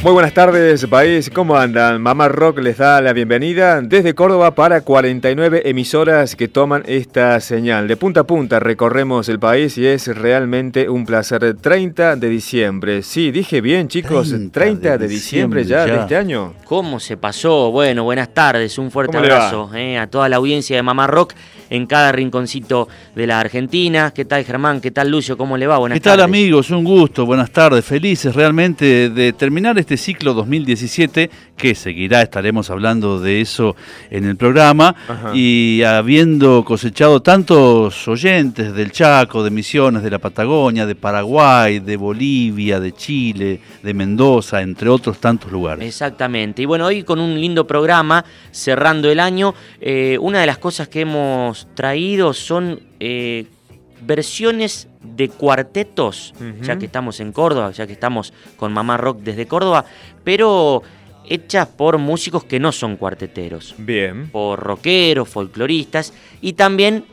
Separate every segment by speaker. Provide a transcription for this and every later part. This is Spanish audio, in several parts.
Speaker 1: Muy buenas tardes, país. ¿Cómo andan? Mamá Rock les da la bienvenida desde Córdoba para 49 emisoras que toman esta señal. De punta a punta recorremos el país y es realmente un placer. 30 de diciembre. Sí, dije bien, chicos. 30, de, diciembre, ya, de este año.
Speaker 2: ¿Cómo se pasó? Bueno, buenas tardes. Un fuerte abrazo eh, a toda la audiencia de Mamá Rock en cada rinconcito de la Argentina. ¿Qué tal, Germán? ¿Qué tal, Lucio? ¿Cómo le va?
Speaker 3: Buenas ¿Qué tal, amigos? Un gusto. Buenas tardes. Felices realmente de terminar este ciclo 2017 que seguirá, estaremos hablando de eso en el programa, y habiendo cosechado tantos oyentes del Chaco, de Misiones, de la Patagonia, de Paraguay, de Bolivia, de Chile, de Mendoza, entre otros tantos lugares.
Speaker 2: Exactamente, y bueno, hoy con un lindo programa, cerrando el año, eh, una de las cosas que hemos traído son... Eh, versiones de cuartetos, ya que estamos en Córdoba, ya que estamos con Mamá Rock desde Córdoba, pero hechas por músicos que no son cuarteteros.
Speaker 1: Bien.
Speaker 2: Por rockeros, folcloristas y también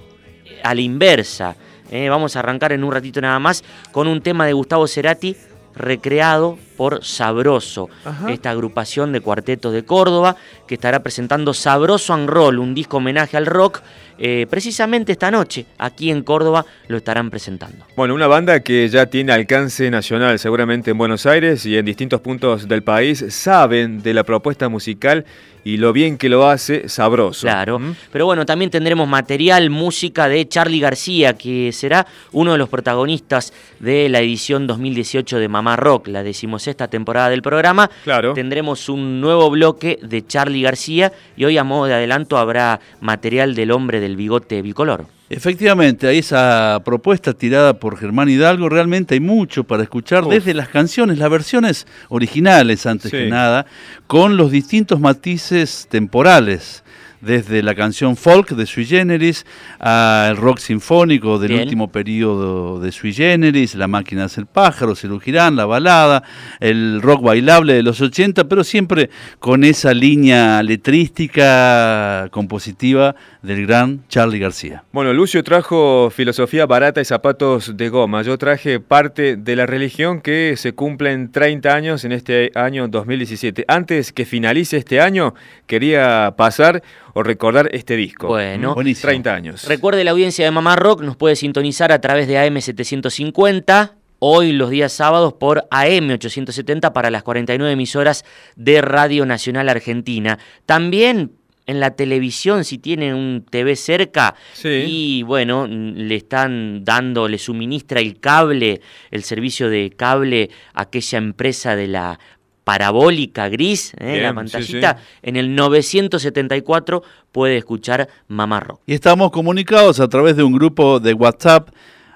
Speaker 2: eh, a la inversa. Eh, vamos a arrancar en un ratito nada más con un tema de Gustavo Cerati recreado por Sabroso, esta agrupación de cuartetos de Córdoba que estará presentando Sabroso and Roll, un disco homenaje al rock eh, precisamente esta noche aquí en Córdoba lo estarán presentando.
Speaker 1: Bueno, una banda que ya tiene alcance nacional, seguramente en Buenos Aires y en distintos puntos del país, saben de la propuesta musical y lo bien que lo hace sabroso.
Speaker 2: Claro, pero bueno, también tendremos material, música de Charlie García, que será uno de los protagonistas de la edición 2018 de Mamá Rock, la decimosexta temporada del programa.
Speaker 1: Claro.
Speaker 2: Tendremos un nuevo bloque de Charlie García y hoy a modo de adelanto habrá material del hombre de del bigote bicolor.
Speaker 3: Efectivamente, hay esa propuesta tirada por Germán Hidalgo, realmente hay mucho para escuchar desde las canciones, las versiones originales antes que nada, con los distintos matices temporales desde la canción folk de Sui Generis al rock sinfónico del último periodo de Sui Generis, La máquina del pájaro, Girán, la balada, el rock bailable de los 80, pero siempre con esa línea letrística, compositiva del gran Charlie García.
Speaker 1: Bueno, Lucio trajo filosofía barata y zapatos de goma. Yo traje parte de la religión que se cumplen 30 años en este año 2017. Antes que finalice este año, quería pasar o recordar este disco.
Speaker 2: Bueno,
Speaker 1: 30 años.
Speaker 2: Recuerde la audiencia de Mamá Rock, nos puede sintonizar a través de AM750 hoy los días sábados por AM870 para las 49 emisoras de Radio Nacional Argentina. También en la televisión, si tiene un TV cerca y bueno, le están dando, le suministra el cable, el servicio de cable a aquella empresa de la parabólica gris, ¿eh? la pantallita, en el 974 puede escuchar Mamá Rock.
Speaker 3: Y estamos comunicados a través de un grupo de WhatsApp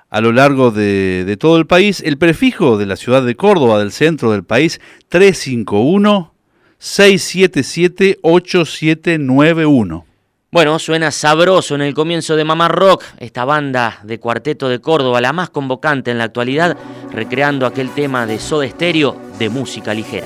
Speaker 3: a lo largo de, de todo el país. El prefijo de la ciudad de Córdoba, del centro del país, 351 677-8791.
Speaker 2: Bueno, suena sabroso en el comienzo de Mamá Rock, esta banda de cuarteto de Córdoba, la más convocante en la actualidad, recreando aquel tema de Soda Stereo de música ligera.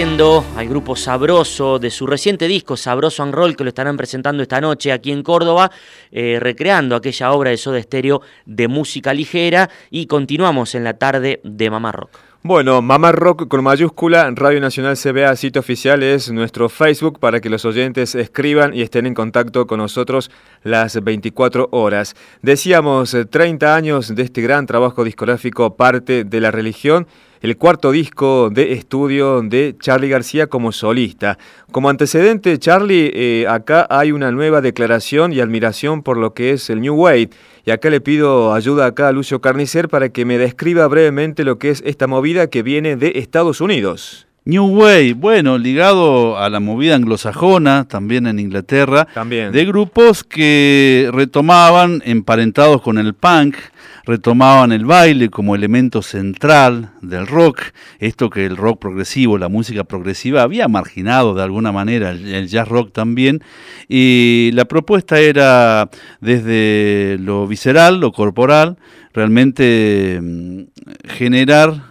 Speaker 2: Al grupo Sabroso de su reciente disco Sabroso and Roll que lo estarán presentando esta noche aquí en Córdoba, eh, recreando aquella obra de Soda Stereo de música ligera y continuamos en la tarde de Mamá Rock.
Speaker 1: Bueno, Mamá Rock con mayúscula, Radio Nacional CBA, sitio oficial es nuestro Facebook para que los oyentes escriban y estén en contacto con nosotros las 24 horas. Decíamos, eh, 30 años de este gran trabajo discográfico, parte de la religión, el cuarto disco de estudio de Charlie García como solista. Como antecedente, Charlie, eh, acá hay una nueva declaración y admiración por lo que es el New Wave. Y acá le pido ayuda acá a Lucio Carnicer para que me describa brevemente lo que es esta movida que viene de Estados Unidos.
Speaker 3: New Wave, bueno, ligado a la movida anglosajona, también en Inglaterra,
Speaker 1: También.
Speaker 3: de grupos que retomaban, emparentados con el punk, retomaban el baile como elemento central del rock, esto que el rock progresivo, la música progresiva había marginado de alguna manera, el, jazz rock también, y la propuesta era desde lo visceral, lo corporal, realmente mm, generar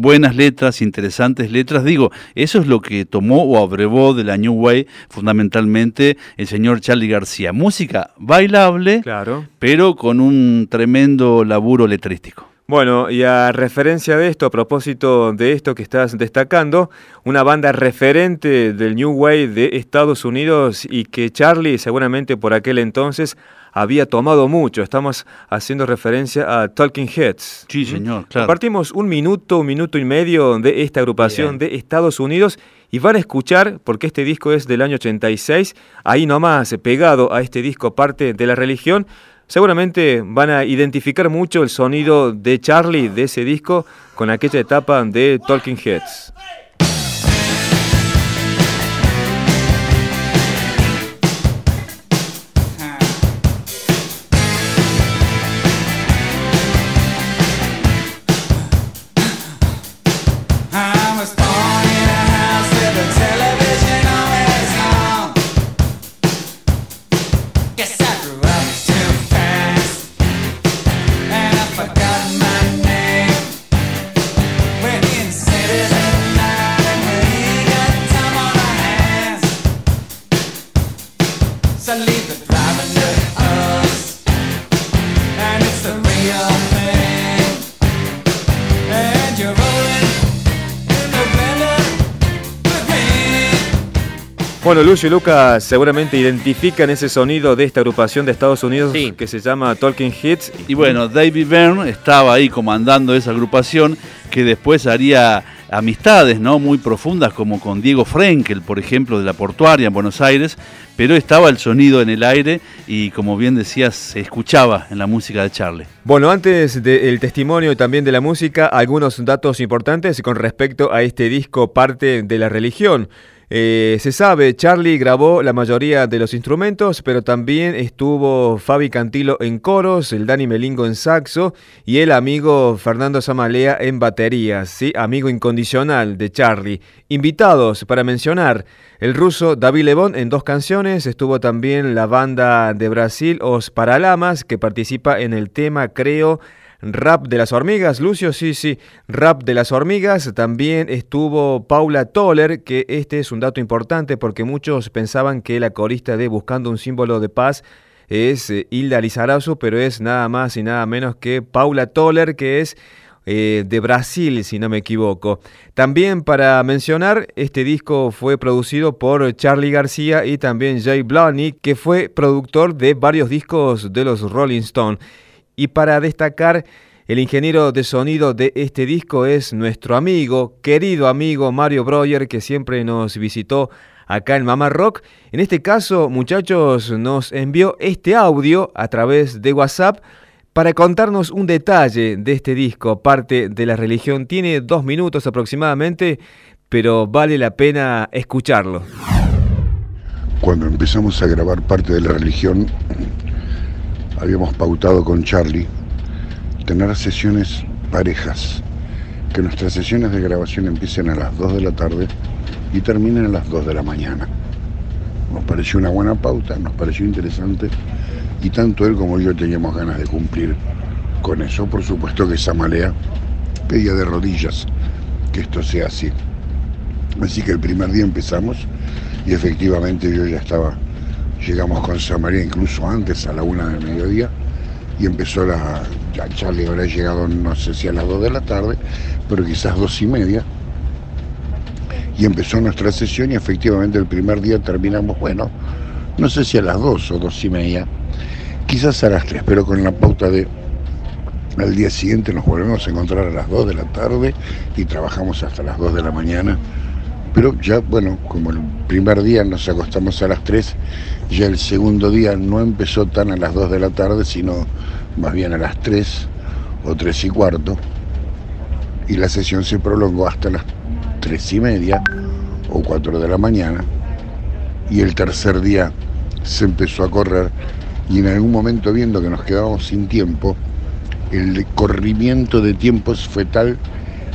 Speaker 3: buenas letras, interesantes letras. Digo, eso es lo que tomó o abrevó de la New Wave fundamentalmente el señor Charlie García. Música bailable,
Speaker 1: Claro.
Speaker 3: pero con un tremendo laburo letrístico.
Speaker 1: Bueno, y a referencia de esto, a propósito de esto que estás destacando, una banda referente del New Wave de Estados Unidos y que Charlie seguramente por aquel entonces había tomado mucho. Estamos haciendo referencia a Talking Heads.
Speaker 3: Sí, señor, claro.
Speaker 1: Compartimos un minuto, un minuto y medio de esta agrupación de Estados Unidos y van a escuchar, porque este disco es del año 86, ahí nomás pegado a este disco parte de la religión, seguramente van a identificar mucho el sonido de Charlie de ese disco con aquella etapa de Talking Heads.
Speaker 4: que se
Speaker 1: Bueno, Lucio y Lucas seguramente identifican ese sonido de esta agrupación de Estados Unidos
Speaker 2: Sí.
Speaker 1: que se llama Talking Heads.
Speaker 3: Y bueno, David Byrne estaba ahí comandando esa agrupación que después haría amistades ¿no? muy profundas como con Diego Frenkel, por ejemplo, de la Portuaria en Buenos Aires, pero estaba el sonido en el aire y como bien decías, se escuchaba en la música de Charlie.
Speaker 1: Bueno, antes del testimonio y también de la música, algunos datos importantes con respecto a este disco Parte de la Religión. Eh, se sabe, Charlie grabó la mayoría de los instrumentos, pero también estuvo Fabi Cantilo en coros, el Dani Melingo en saxo y el amigo Fernando Samalea en baterías, ¿sí? amigo incondicional de Charlie. Invitados para mencionar, el ruso David Lebón en dos canciones, estuvo también la banda de Brasil Os Paralamas, que participa en el tema, creo, Rap de las hormigas, Lucio, sí, sí, Rap de las hormigas. También estuvo Paula Toller, que este es un dato importante porque muchos pensaban que la corista de Buscando un símbolo de paz es eh, Hilda Lizarazu, pero es nada más y nada menos que Paula Toller, que es eh, de Brasil, si no me equivoco. También para mencionar, este disco fue producido por Charlie García y también Jay Bloney, que fue productor de varios discos de los Rolling Stones. Y para destacar, el ingeniero de sonido de este disco es nuestro amigo, querido amigo Mario Breuer, que siempre nos visitó acá en Mamá Rock. En este caso, muchachos, nos envió este audio a través de WhatsApp para contarnos un detalle de este disco, parte de la religión. Tiene dos minutos aproximadamente, pero vale la pena escucharlo.
Speaker 5: Cuando empezamos a grabar parte de la religión, habíamos pautado con Charlie tener sesiones parejas, que nuestras sesiones de grabación empiecen a las 2 de la tarde y terminen a las 2 de la mañana. Nos pareció una buena pauta, nos pareció interesante y tanto él como yo teníamos ganas de cumplir con eso. Por supuesto que Samalea pedía de rodillas que esto sea así. Así que el primer día empezamos y efectivamente yo ya estaba Llegamos con San María incluso antes, a la una del mediodía, y empezó la. Ya Charlie habrá llegado, no sé si a las dos de la tarde, pero quizás dos y media. Y empezó nuestra sesión y efectivamente el primer día terminamos, bueno, no sé si a las dos o dos y media, quizás a las tres, pero con la pauta de al día siguiente nos volvemos a encontrar a las dos de la tarde y trabajamos hasta las dos de la mañana. Pero ya, bueno, como el primer día nos acostamos a las 3, ya el segundo día no empezó tan a las 2 de la tarde, sino más bien a las 3 o 3 y cuarto. Y la sesión se prolongó hasta las 3 y media o 4 de la mañana. Y el tercer día se empezó a correr y en algún momento viendo que nos quedábamos sin tiempo, el corrimiento de tiempos fue tal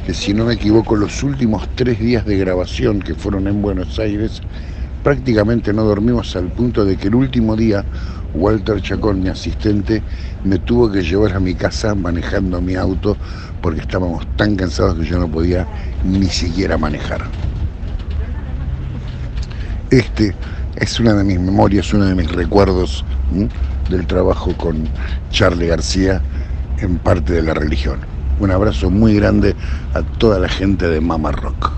Speaker 5: que si no me equivoco los últimos tres días de grabación que fueron en Buenos Aires, prácticamente no dormimos al punto de que el último día Walter Chacón, mi asistente, me tuvo que llevar a mi casa manejando mi auto porque estábamos tan cansados que yo no podía ni siquiera manejar. Este es una de mis memorias, uno de mis recuerdos del trabajo con Charlie García en parte de la religión. Un abrazo muy grande a toda la gente de Mama Rock.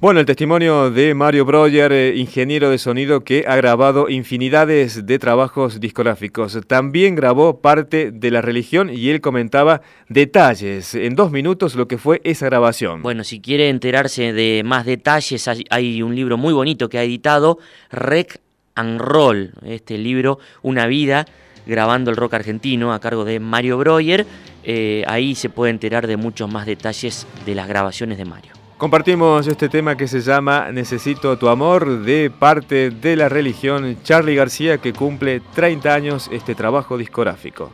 Speaker 1: Bueno, el testimonio de Mario Breuer, eh, ingeniero de sonido que ha grabado infinidades de trabajos discográficos. También grabó parte de la religión y él comentaba detalles en dos minutos lo que fue esa grabación.
Speaker 2: Bueno, si quiere enterarse de más detalles, hay, hay un libro muy bonito que ha editado, Rec and Roll, este libro, Una vida grabando el rock argentino a cargo de Mario Breuer. Eh, ahí se puede enterar de muchos más detalles de las grabaciones de Mario.
Speaker 1: Compartimos este tema que se llama Necesito tu amor de parte de la religión Charlie García que cumple 30 años este trabajo discográfico.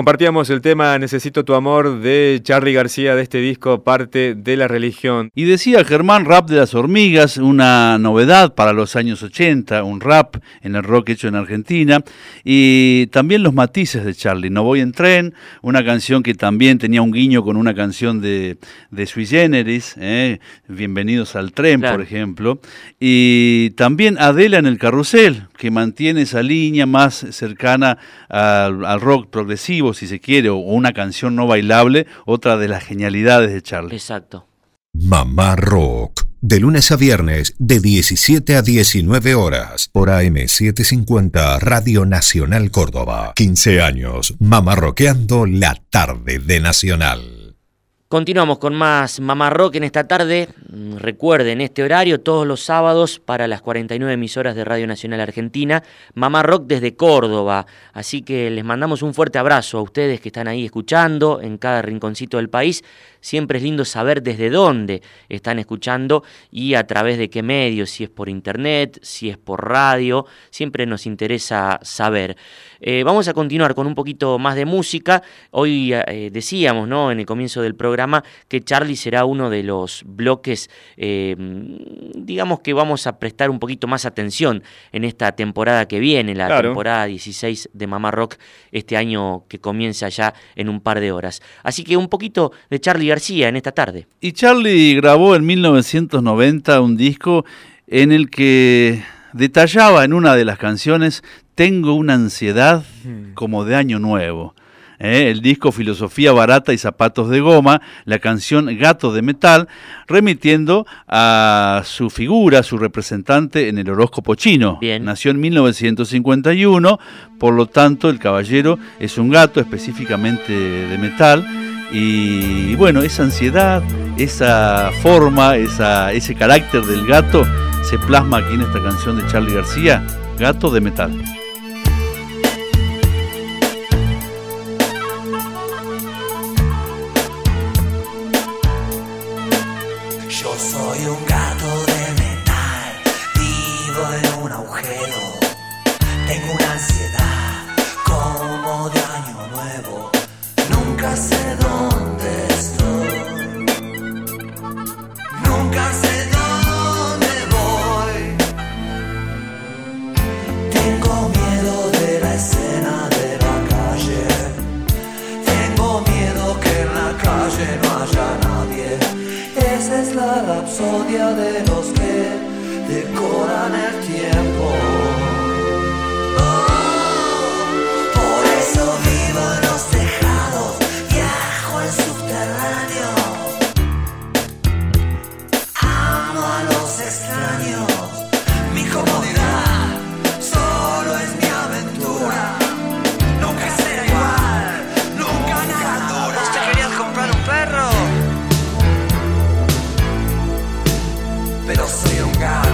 Speaker 1: Compartíamos el tema Necesito tu amor de Charlie García de este disco, parte de la religión.
Speaker 3: Y decía Germán, rap de las hormigas, una novedad para los años 80, un rap en el rock hecho en Argentina. Y también los matices de Charlie. No voy en tren, una canción que también tenía un guiño con una canción de, de Sui Generis, ¿eh? Bienvenidos al tren,
Speaker 2: Claro.
Speaker 3: por ejemplo. Y también Adela en el carrusel, que mantiene esa línea más cercana al, al rock progresivo, si se quiere, o una canción no bailable, otra de las genialidades de Charlie.
Speaker 2: Exacto.
Speaker 6: Mamá Rock. De lunes a viernes, de 17 a 19 horas, por AM750 Radio Nacional Córdoba. 15 años, mamá rockeando la tarde de Nacional.
Speaker 2: Continuamos con más Mamá Rock en esta tarde. Mm, Recuerden, este horario todos los sábados para las 49 emisoras de Radio Nacional Argentina. Mamá Rock desde Córdoba. Así que les mandamos un fuerte abrazo a ustedes que están ahí escuchando en cada rinconcito del país. Siempre es lindo saber desde dónde están escuchando y a través de qué medios, si es por internet, si es por radio. Siempre nos interesa saber. Eh, vamos a continuar con un poquito más de música. Hoy eh, decíamos, ¿no? En el comienzo del programa que Charlie será uno de los bloques, eh, digamos que vamos a prestar un poquito más atención en esta temporada que viene, la
Speaker 1: Claro.
Speaker 2: temporada 16 de Mamá Rock, este año que comienza ya en un par de horas. Así que un poquito de Charlie García en esta tarde.
Speaker 3: Y Charlie grabó en 1990 un disco en el que detallaba en una de las canciones Tengo una ansiedad como de año nuevo. ¿eh? el disco Filosofía Barata y Zapatos de Goma, la canción Gato de Metal, remitiendo a su figura, su representante en el horóscopo chino.
Speaker 2: Bien.
Speaker 3: Nació en 1951, por lo tanto el caballero es un gato específicamente de metal. Y bueno, esa ansiedad, esa forma, esa, ese carácter del gato se plasma aquí en esta canción de Charlie García, Gato de Metal.
Speaker 4: Pero soy un gato.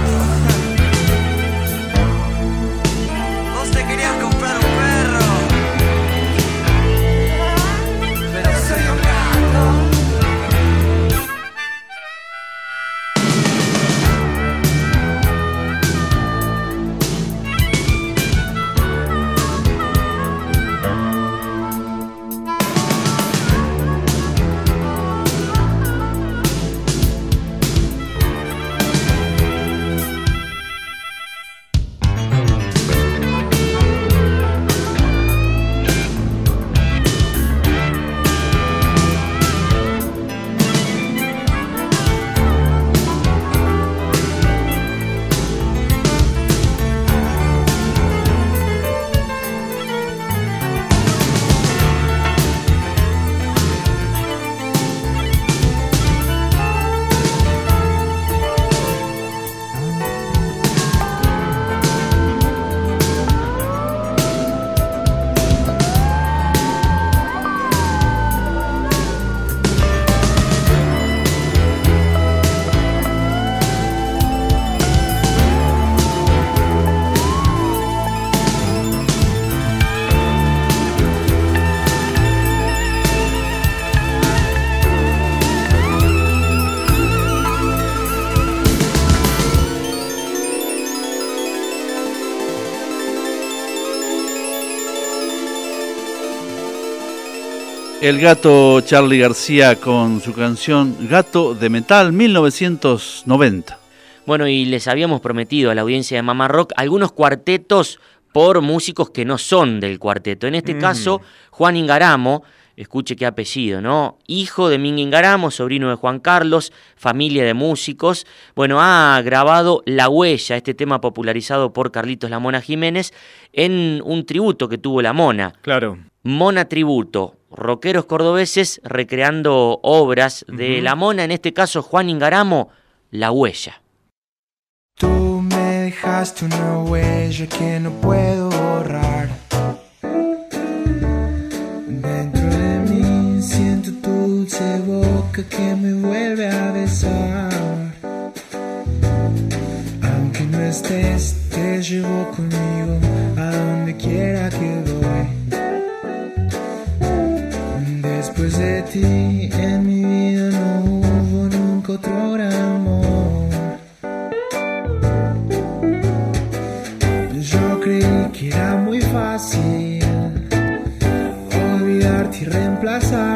Speaker 3: El gato Charlie García con su canción Gato de Metal 1990.
Speaker 2: Bueno, y les habíamos prometido a la audiencia de Mamá Rock algunos cuartetos por músicos que no son del cuarteto. En este
Speaker 1: Mm.
Speaker 2: caso, Juan Ingaramo, escuche qué apellido, ¿no? Hijo de Mingue Ingaramo, sobrino de Juan Carlos, familia de músicos. Bueno, ha grabado La Huella, este tema popularizado por Carlitos La Mona Jiménez, en un tributo que tuvo La Mona.
Speaker 1: Claro.
Speaker 2: Mona Tributo, rockeros cordobeses recreando obras de
Speaker 1: Ujú.
Speaker 2: La Mona, en este caso Juan Ingaramo, La Huella.
Speaker 7: Tú me dejaste una huella que no puedo borrar. Dentro de mí siento tu dulce boca que me vuelve a besar. Aunque no estés, te llevo conmigo a donde quiera que voy. De ti en mi vida no hubo nunca otro amor. Yo creí que era muy fácil olvidarte y reemplazarte,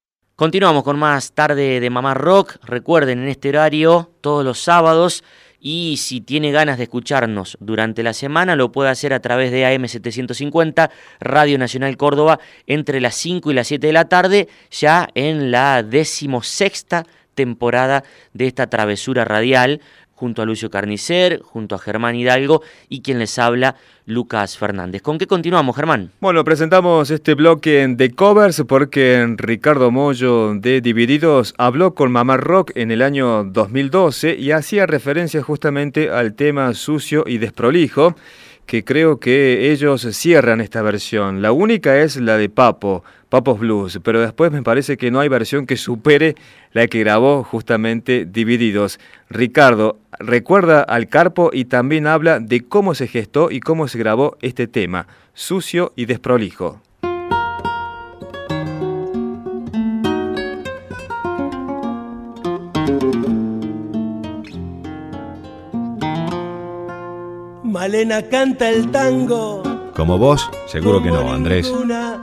Speaker 2: Continuamos con más tarde de Mamá Rock. Recuerden en este horario todos los sábados y si tiene ganas de escucharnos durante la semana lo puede hacer a través de AM750 Radio Nacional Córdoba entre las 5 y las 7 de la tarde ya en la decimosexta temporada de esta travesura radial junto a Lucio Carnicer, junto a Germán Hidalgo y quien les habla, Lucas Fernández. ¿Con qué continuamos, Germán?
Speaker 1: Bueno, presentamos este bloque de covers porque Ricardo Mollo de Divididos habló con Mamá Rock en el año 2012 y hacía referencia justamente al tema sucio y desprolijo que creo que ellos cierran esta versión. La única es la de Papo, Papos Blues, pero después me parece que no hay versión que supere la que grabó justamente Divididos. Ricardo recuerda al Carpo y también habla de cómo se gestó y cómo se grabó este tema, sucio y desprolijo.
Speaker 8: Malena canta el tango.
Speaker 9: Como vos, seguro que no, Andrés.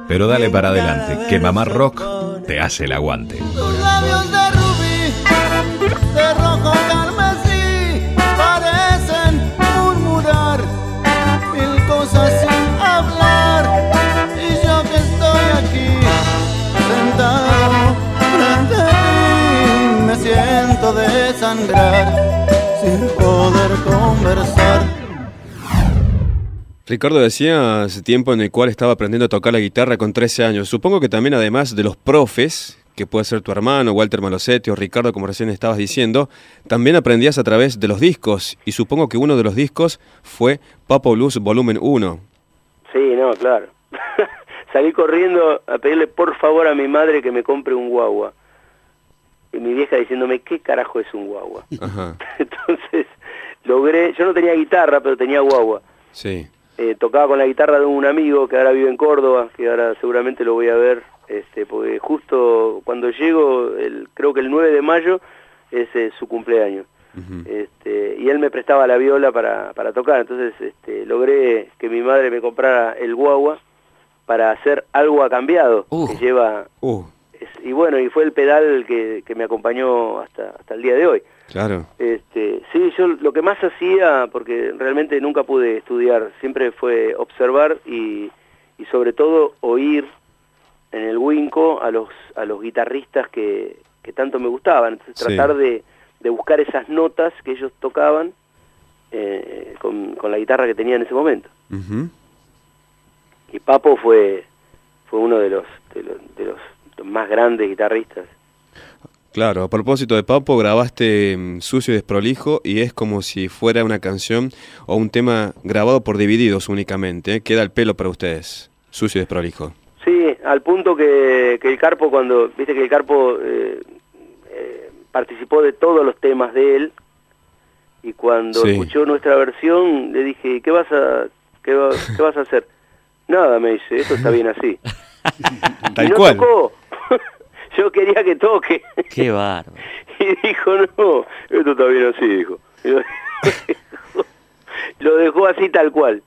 Speaker 9: Pero dale para adelante, que Mamá Rock te hace el aguante.
Speaker 4: Tus labios de rubí, de rojo carmesí, parecen murmurar mil cosas sin hablar. Y yo que estoy aquí, sentado frente a ti, me siento desangrar
Speaker 1: Ricardo decía hace tiempo en el cual estaba aprendiendo a tocar la guitarra con 13 años. Supongo que también además de los profes, que puede ser tu hermano, Walter Malosetti o Ricardo, como recién estabas diciendo, también aprendías a través de los discos. Y supongo que uno de los discos fue Papo Blues Volumen 1.
Speaker 10: Sí, no, claro. Salí corriendo a pedirle por favor a mi madre que me compre un guagua. Y mi vieja diciéndome, ¿qué carajo es un guagua?
Speaker 1: Ajá,
Speaker 10: Entonces logré, yo no tenía guitarra, pero tenía guagua.
Speaker 1: sí.
Speaker 10: Eh, tocaba con la guitarra de un amigo que ahora vive en Córdoba, que ahora seguramente lo voy a ver, este, porque justo cuando llego, el, creo que el 9 de mayo, es eh, su cumpleaños. este, y él me prestaba la viola para, para tocar, entonces este, logré que mi madre me comprara el guagua para hacer algo a cambiado, que lleva...
Speaker 1: Uh,
Speaker 10: es- y bueno, y fue el pedal que, que me acompañó hasta, hasta el día de hoy.
Speaker 1: Claro.
Speaker 10: Este, sí, yo lo que más hacía, porque realmente nunca pude estudiar, siempre fue observar y, y sobre todo oír en el Winco a los, a los guitarristas que, que tanto me gustaban. Entonces
Speaker 1: Sí.
Speaker 10: tratar de, de buscar esas notas que ellos tocaban eh, con, con la guitarra que tenía en ese momento. Y Papo fue, fue uno de los, de los, de los más grandes guitarristas.
Speaker 1: Claro, a propósito de Papo, grabaste mm, Sucio y Desprolijo y es como si fuera una canción o un tema grabado por divididos únicamente. ¿eh? Queda el pelo para ustedes, Sucio y Desprolijo.
Speaker 10: Sí, al punto que, que el Carpo cuando, viste que el Carpo eh, eh, participó de todos los temas de él y cuando
Speaker 1: Sí.
Speaker 10: escuchó nuestra versión le dije, ¿qué vas a, qué, va- qué vas a hacer? Nada, me dice, esto está bien así.
Speaker 1: Tal
Speaker 10: y no
Speaker 1: cual.
Speaker 10: tocó. Yo quería que toque.
Speaker 2: Qué bárbaro.
Speaker 10: Y dijo, no, esto está bien así, dijo. Lo dejó así tal cual.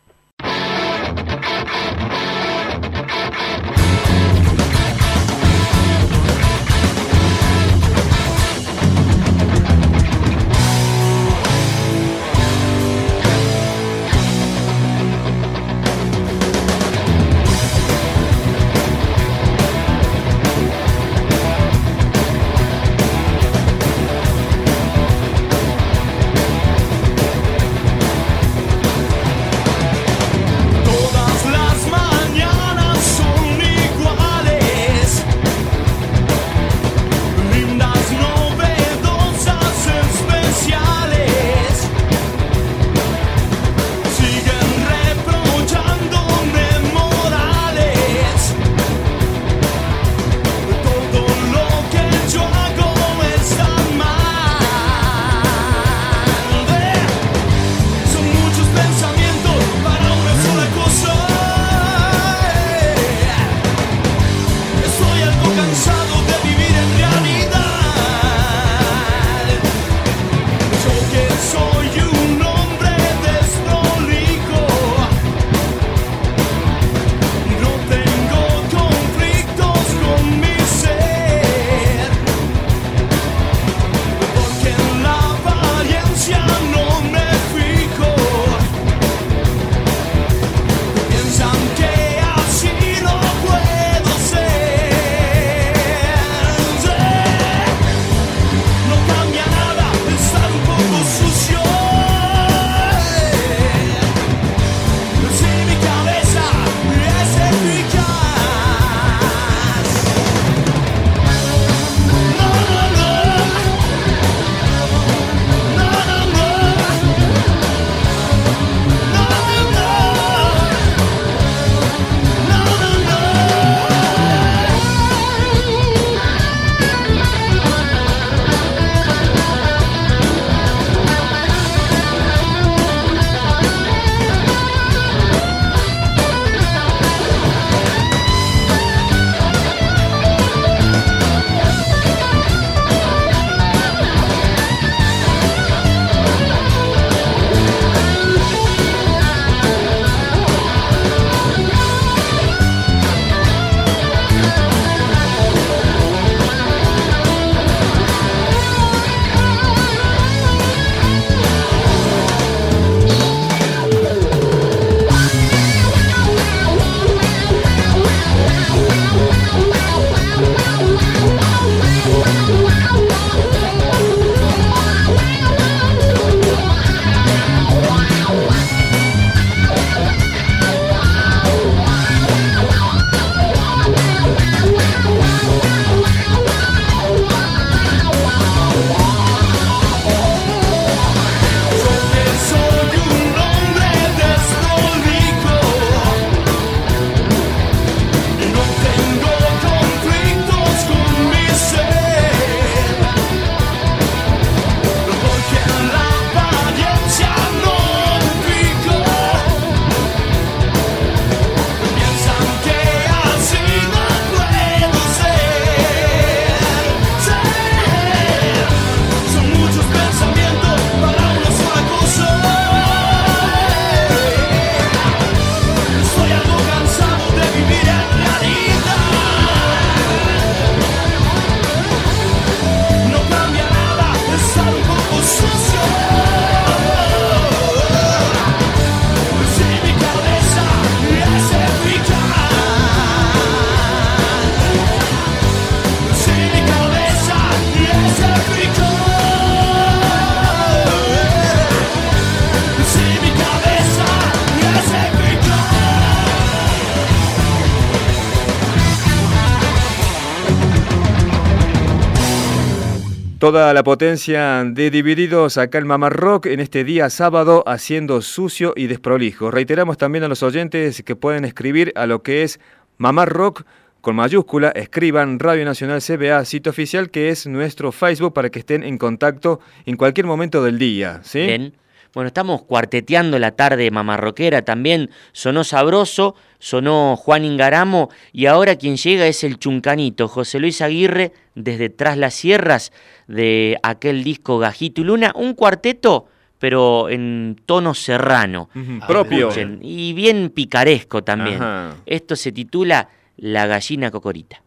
Speaker 1: Toda la potencia de Divididos acá en Mamá Rock en este día sábado haciendo sucio y desprolijo. Reiteramos también a los oyentes que pueden escribir a lo que es Mamá Rock con mayúscula, escriban Radio Nacional CBA, sitio oficial que es nuestro Facebook para que estén en contacto en cualquier momento del día. ¿sí?
Speaker 2: Bien. Bueno, estamos cuarteteando la tarde mamarroquera también. Sonó Sabroso, sonó Juan Ingaramo y ahora quien llega es el chuncanito, José Luis Aguirre, desde Tras las Sierras, de aquel disco Gajito y Luna. Un cuarteto, pero en tono serrano.
Speaker 1: Ujú, propio.
Speaker 2: Escuchen, y bien picaresco también.
Speaker 1: Ajá.
Speaker 2: Esto se titula La gallina cocorita.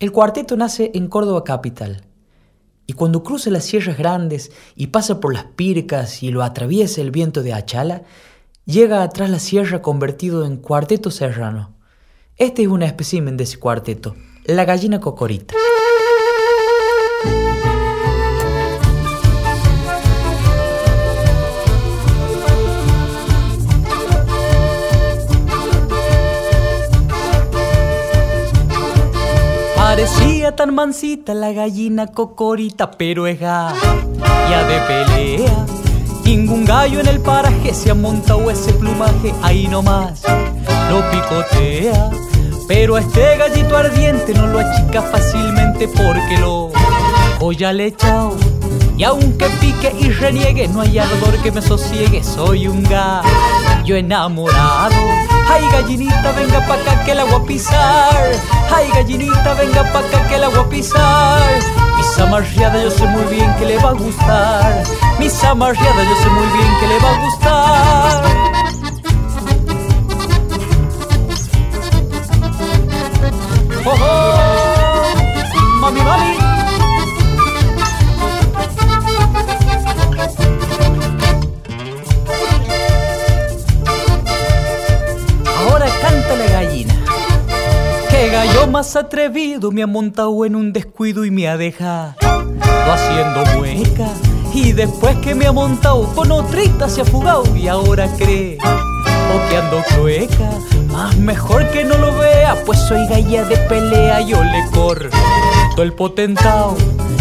Speaker 11: El cuarteto nace en Córdoba capital. Y cuando cruza las sierras grandes y pasa por las pircas y lo atraviesa el viento de Achala, llega atrás la sierra convertido en cuarteto serrano. Este es un espécimen de ese cuarteto, la gallina cocorita. Tan mansita la gallina cocorita, pero es ya de pelea. Ningún gallo en el paraje se ha montado ese plumaje, ahí nomás lo picotea. Pero a este gallito ardiente no lo achica fácilmente porque lo o ya le he echado. Y aunque pique y reniegue, no hay ardor que me sosiegue, soy un gallo enamorado. Ay gallinita, venga pa' acá que la voy a pisar. Ay gallinita, venga pa' acá que la voy a pisar. Mis amarriadas yo sé muy bien que le va a gustar. Mis amarriadas yo sé muy bien que le va a gustar. Oh, oh, mami, mami. La gallina. Qué gallo más atrevido me ha montado en un descuido y me ha dejado haciendo mueca. Y después que me ha montado con otrita se ha fugado y ahora cree o que ando cueca. Más mejor que no lo vea, pues soy galla de pelea, yo le corro todo el potentao.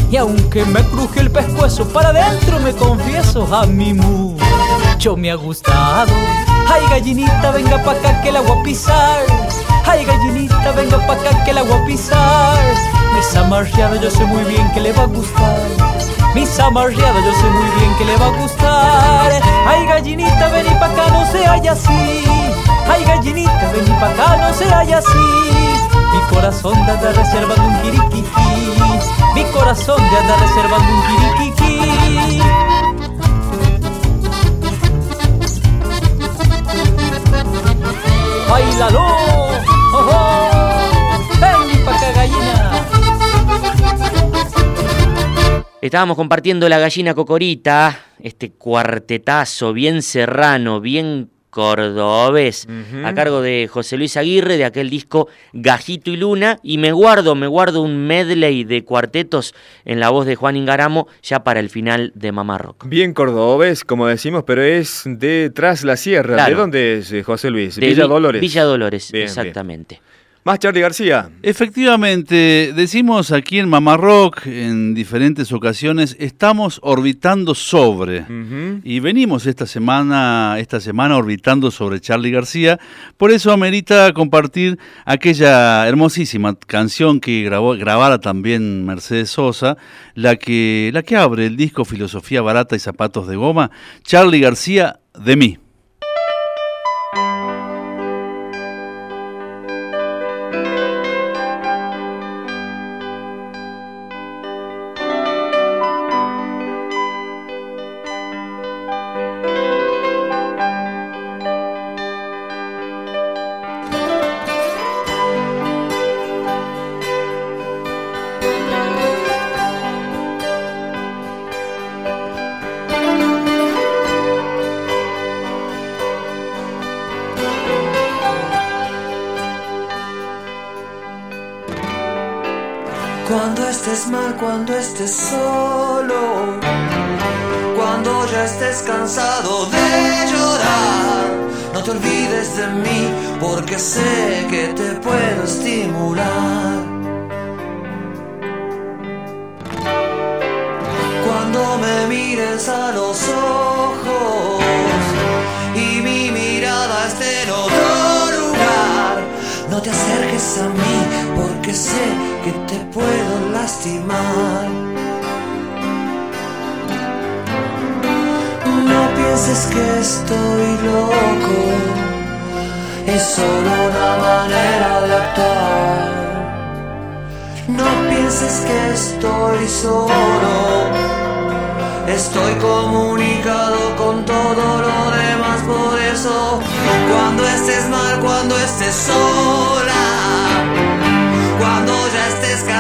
Speaker 11: Y aunque me cruje el pescuezo, para adentro me confieso, a mi mucho me ha gustado. Ay gallinita, venga pa' acá que la voy a pisar. Ay gallinita, venga pa' acá que la voy a pisar. Mis amarreadas yo sé muy bien que le va a gustar. Mis amarreadas yo sé muy bien que le va a gustar. Ay gallinita, vení pa' acá, no se haya así. Ay gallinita, vení pa' acá, no se haya así. Mi corazón te anda reservando un kirikiqui. Mi corazón te anda reservando un kirikiqui. ¡Bailalo! ¡Oh, oh! ven pa' acá, gallina!
Speaker 2: Estábamos compartiendo la gallina cocorita, este cuartetazo bien serrano, bien cordobés, a cargo de José Luis Aguirre, de aquel disco Gajito y Luna, y me guardo, me guardo un medley de cuartetos en la voz de Juan Ingaramo ya para el final de Mamá Rock.
Speaker 1: Bien cordobés, como decimos, pero es de Tras la Sierra. ¿De dónde es, eh, José Luis?
Speaker 2: De
Speaker 1: Villa
Speaker 2: Vi-
Speaker 1: Dolores.
Speaker 2: Villa Dolores,
Speaker 1: Bien,
Speaker 2: exactamente.
Speaker 1: Más Charlie García.
Speaker 3: Efectivamente, decimos aquí en Mamá Rock en diferentes ocasiones, estamos orbitando sobre. Y venimos esta semana, esta semana orbitando sobre Charlie García. Por eso amerita compartir aquella hermosísima canción que grabó, grabara también Mercedes Sosa, la que, la que abre el disco Filosofía Barata y Zapatos de Goma, Charlie García de mí.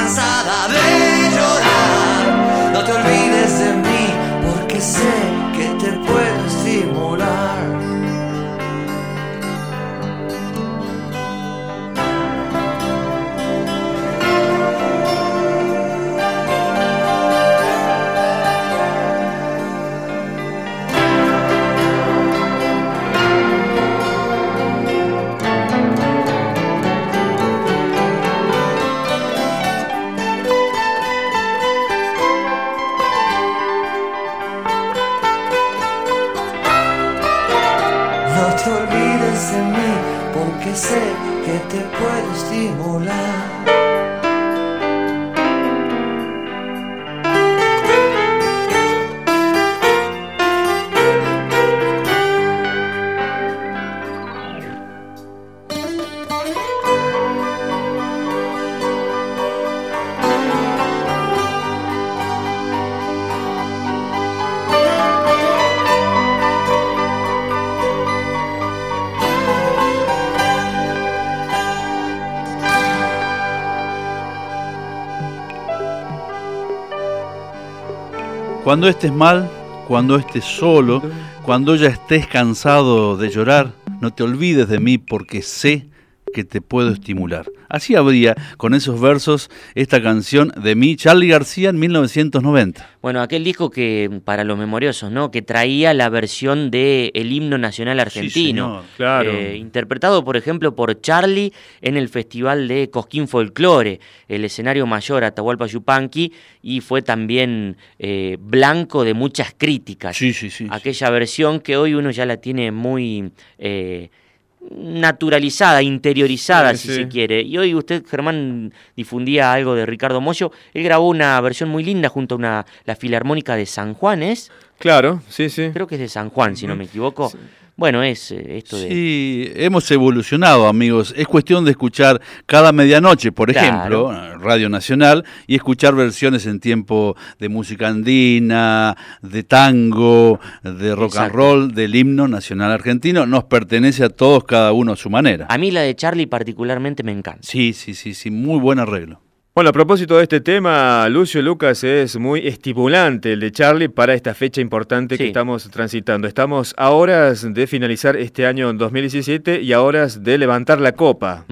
Speaker 7: Cansada de
Speaker 3: Cuando estés mal, cuando estés solo, cuando ya estés cansado de llorar, no te olvides de mí porque sé que te puedo estimular. Así habría con esos versos esta canción de mí, Charlie García, en 1990.
Speaker 2: Bueno, aquel disco que, para los memoriosos, ¿no? Que traía la versión del el himno nacional argentino.
Speaker 1: señor, claro.
Speaker 2: Eh, interpretado, por ejemplo, por Charlie en el Festival de Cosquín Folclore, el escenario mayor Atahualpa Yupanqui, y fue también eh, blanco de muchas críticas.
Speaker 3: Sí, sí, sí.
Speaker 2: Aquella versión que hoy uno ya la tiene muy... eh, naturalizada, interiorizada,
Speaker 1: Sí,
Speaker 2: si
Speaker 1: sí.
Speaker 2: se quiere. Y hoy usted, Germán, difundía algo de Ricardo Mollo. Él grabó una versión muy linda junto a una, la Filarmónica de San Juan, ¿es?
Speaker 1: Claro, sí, sí.
Speaker 2: Creo que es de San Juan, si no me equivoco. Bueno, es eh, esto de...
Speaker 3: Sí, hemos evolucionado, amigos. Es cuestión de escuchar cada medianoche, por
Speaker 2: Claro.
Speaker 3: ejemplo, Radio Nacional, y escuchar versiones en tiempo de música andina, de tango, de rock and roll, del himno nacional argentino. Nos pertenece a todos, cada uno a su manera.
Speaker 2: A mí la de Charlie particularmente me encanta.
Speaker 3: Sí, sí, sí, sí, muy buen arreglo.
Speaker 1: Bueno, a propósito de este tema, Lucio Lucas es muy estimulante el de Charlie para esta fecha importante que estamos transitando. Estamos a horas de finalizar este año 2017 y a horas de levantar la copa.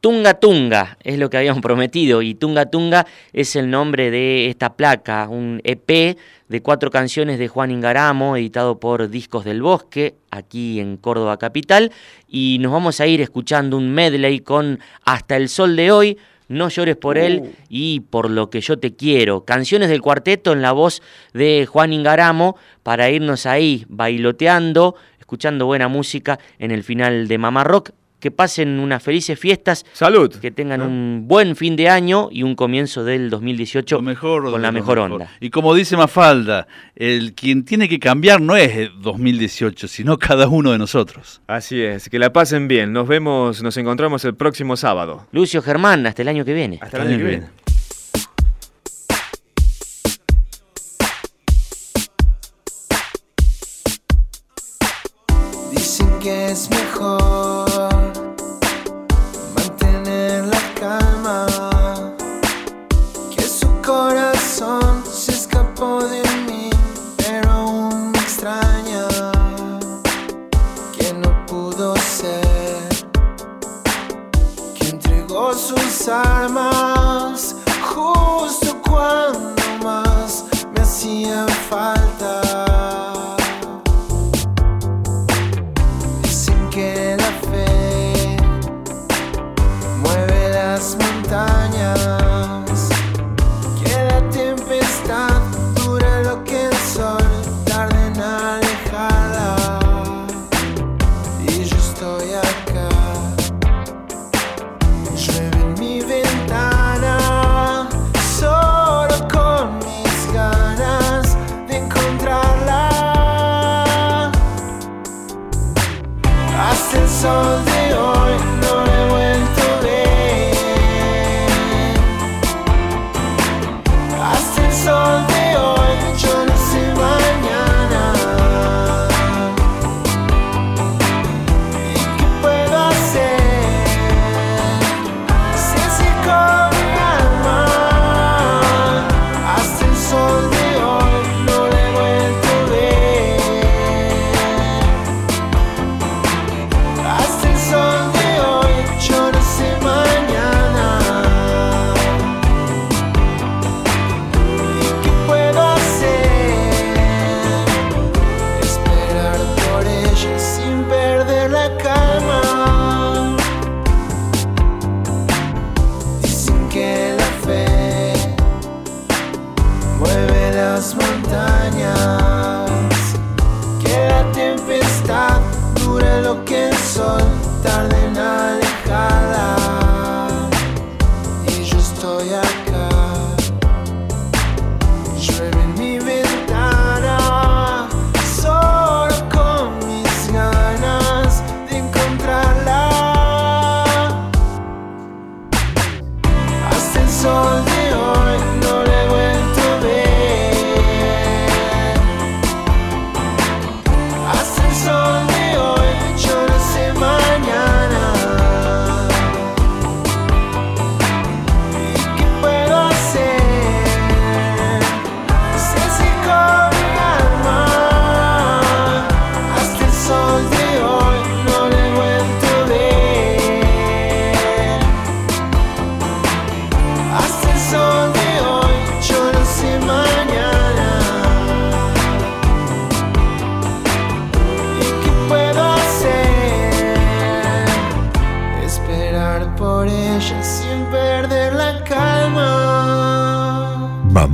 Speaker 2: Tunga Tunga es lo que habíamos prometido y Tunga Tunga es el nombre de esta placa, un EP de cuatro canciones de Juan Ingaramo, editado por Discos del Bosque, aquí en Córdoba Capital, y nos vamos a ir escuchando un medley con Hasta el Sol de Hoy, No llores por él y Por lo que yo te quiero. Canciones del cuarteto en la voz de Juan Ingaramo para irnos ahí bailoteando, escuchando buena música en el final de Mamá Rock. Que pasen unas felices fiestas.
Speaker 1: Salud.
Speaker 2: Que tengan un buen fin de año y un comienzo del 2018 con la mejor onda.
Speaker 3: Y como dice Mafalda, el quien tiene que cambiar no es el 2018, sino cada uno de nosotros.
Speaker 1: Así es, que la pasen bien. Nos vemos, nos encontramos el próximo sábado.
Speaker 2: Lucio Germán, hasta el año que viene.
Speaker 1: Hasta el año que viene.
Speaker 7: Dicen que es mejor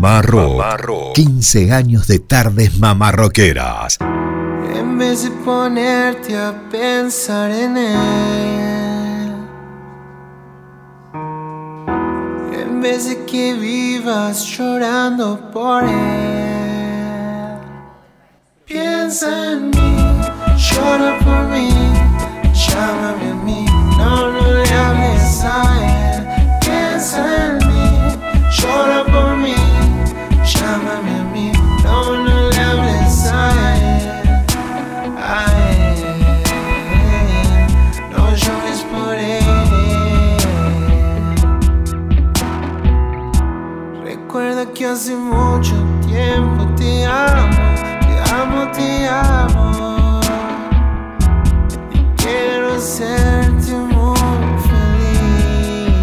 Speaker 6: Mamá Rock. 15 años de tardes mamarroqueras.
Speaker 7: En vez de ponerte a pensar en él, en vez de que vivas llorando por él, piensa en mí, llora por mí, llámame a mí, no, no le hables a él, piensa en mí, llora por mí, hace mucho tiempo te amo, te amo, te amo. Y quiero hacerte muy feliz.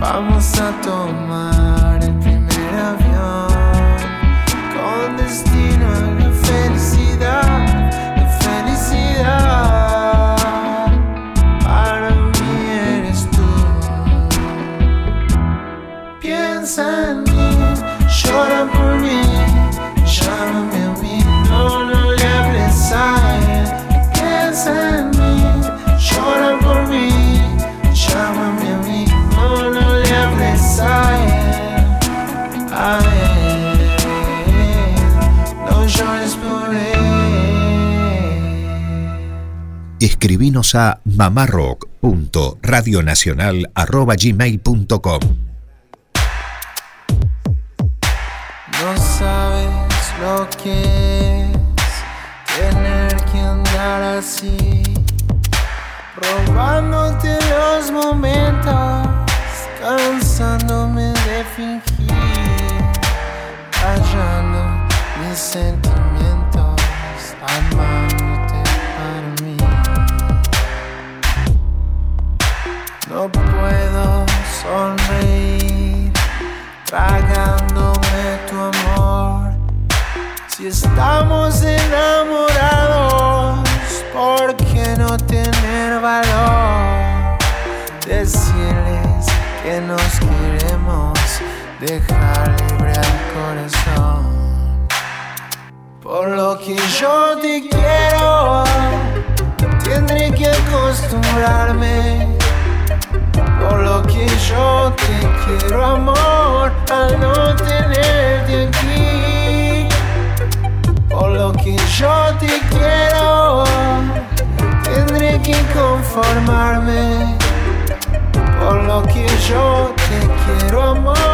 Speaker 7: Vamos a tomar Piensa en mí, llora por mí, llámame a mí, no, le en mí, llora por mí, llámame a mí, no, le a no llores por él.
Speaker 6: Escribinos a mamarrock.radionacional.gmail.com
Speaker 7: No sabes lo que es tener que andar así, robándote los momentos, cansándome de fingir, callando mis sentimientos, amándote para mí. No puedo sonreír amor. Si estamos enamorados, ¿por qué no tener valor? Decirles que nos queremos, dejar libre al corazón. Por lo que yo te quiero, tendré que acostumbrarme. Por lo que yo te quiero amor al no tenerte aquí Por lo que yo te quiero tendré que conformarme. Por lo que yo te quiero amor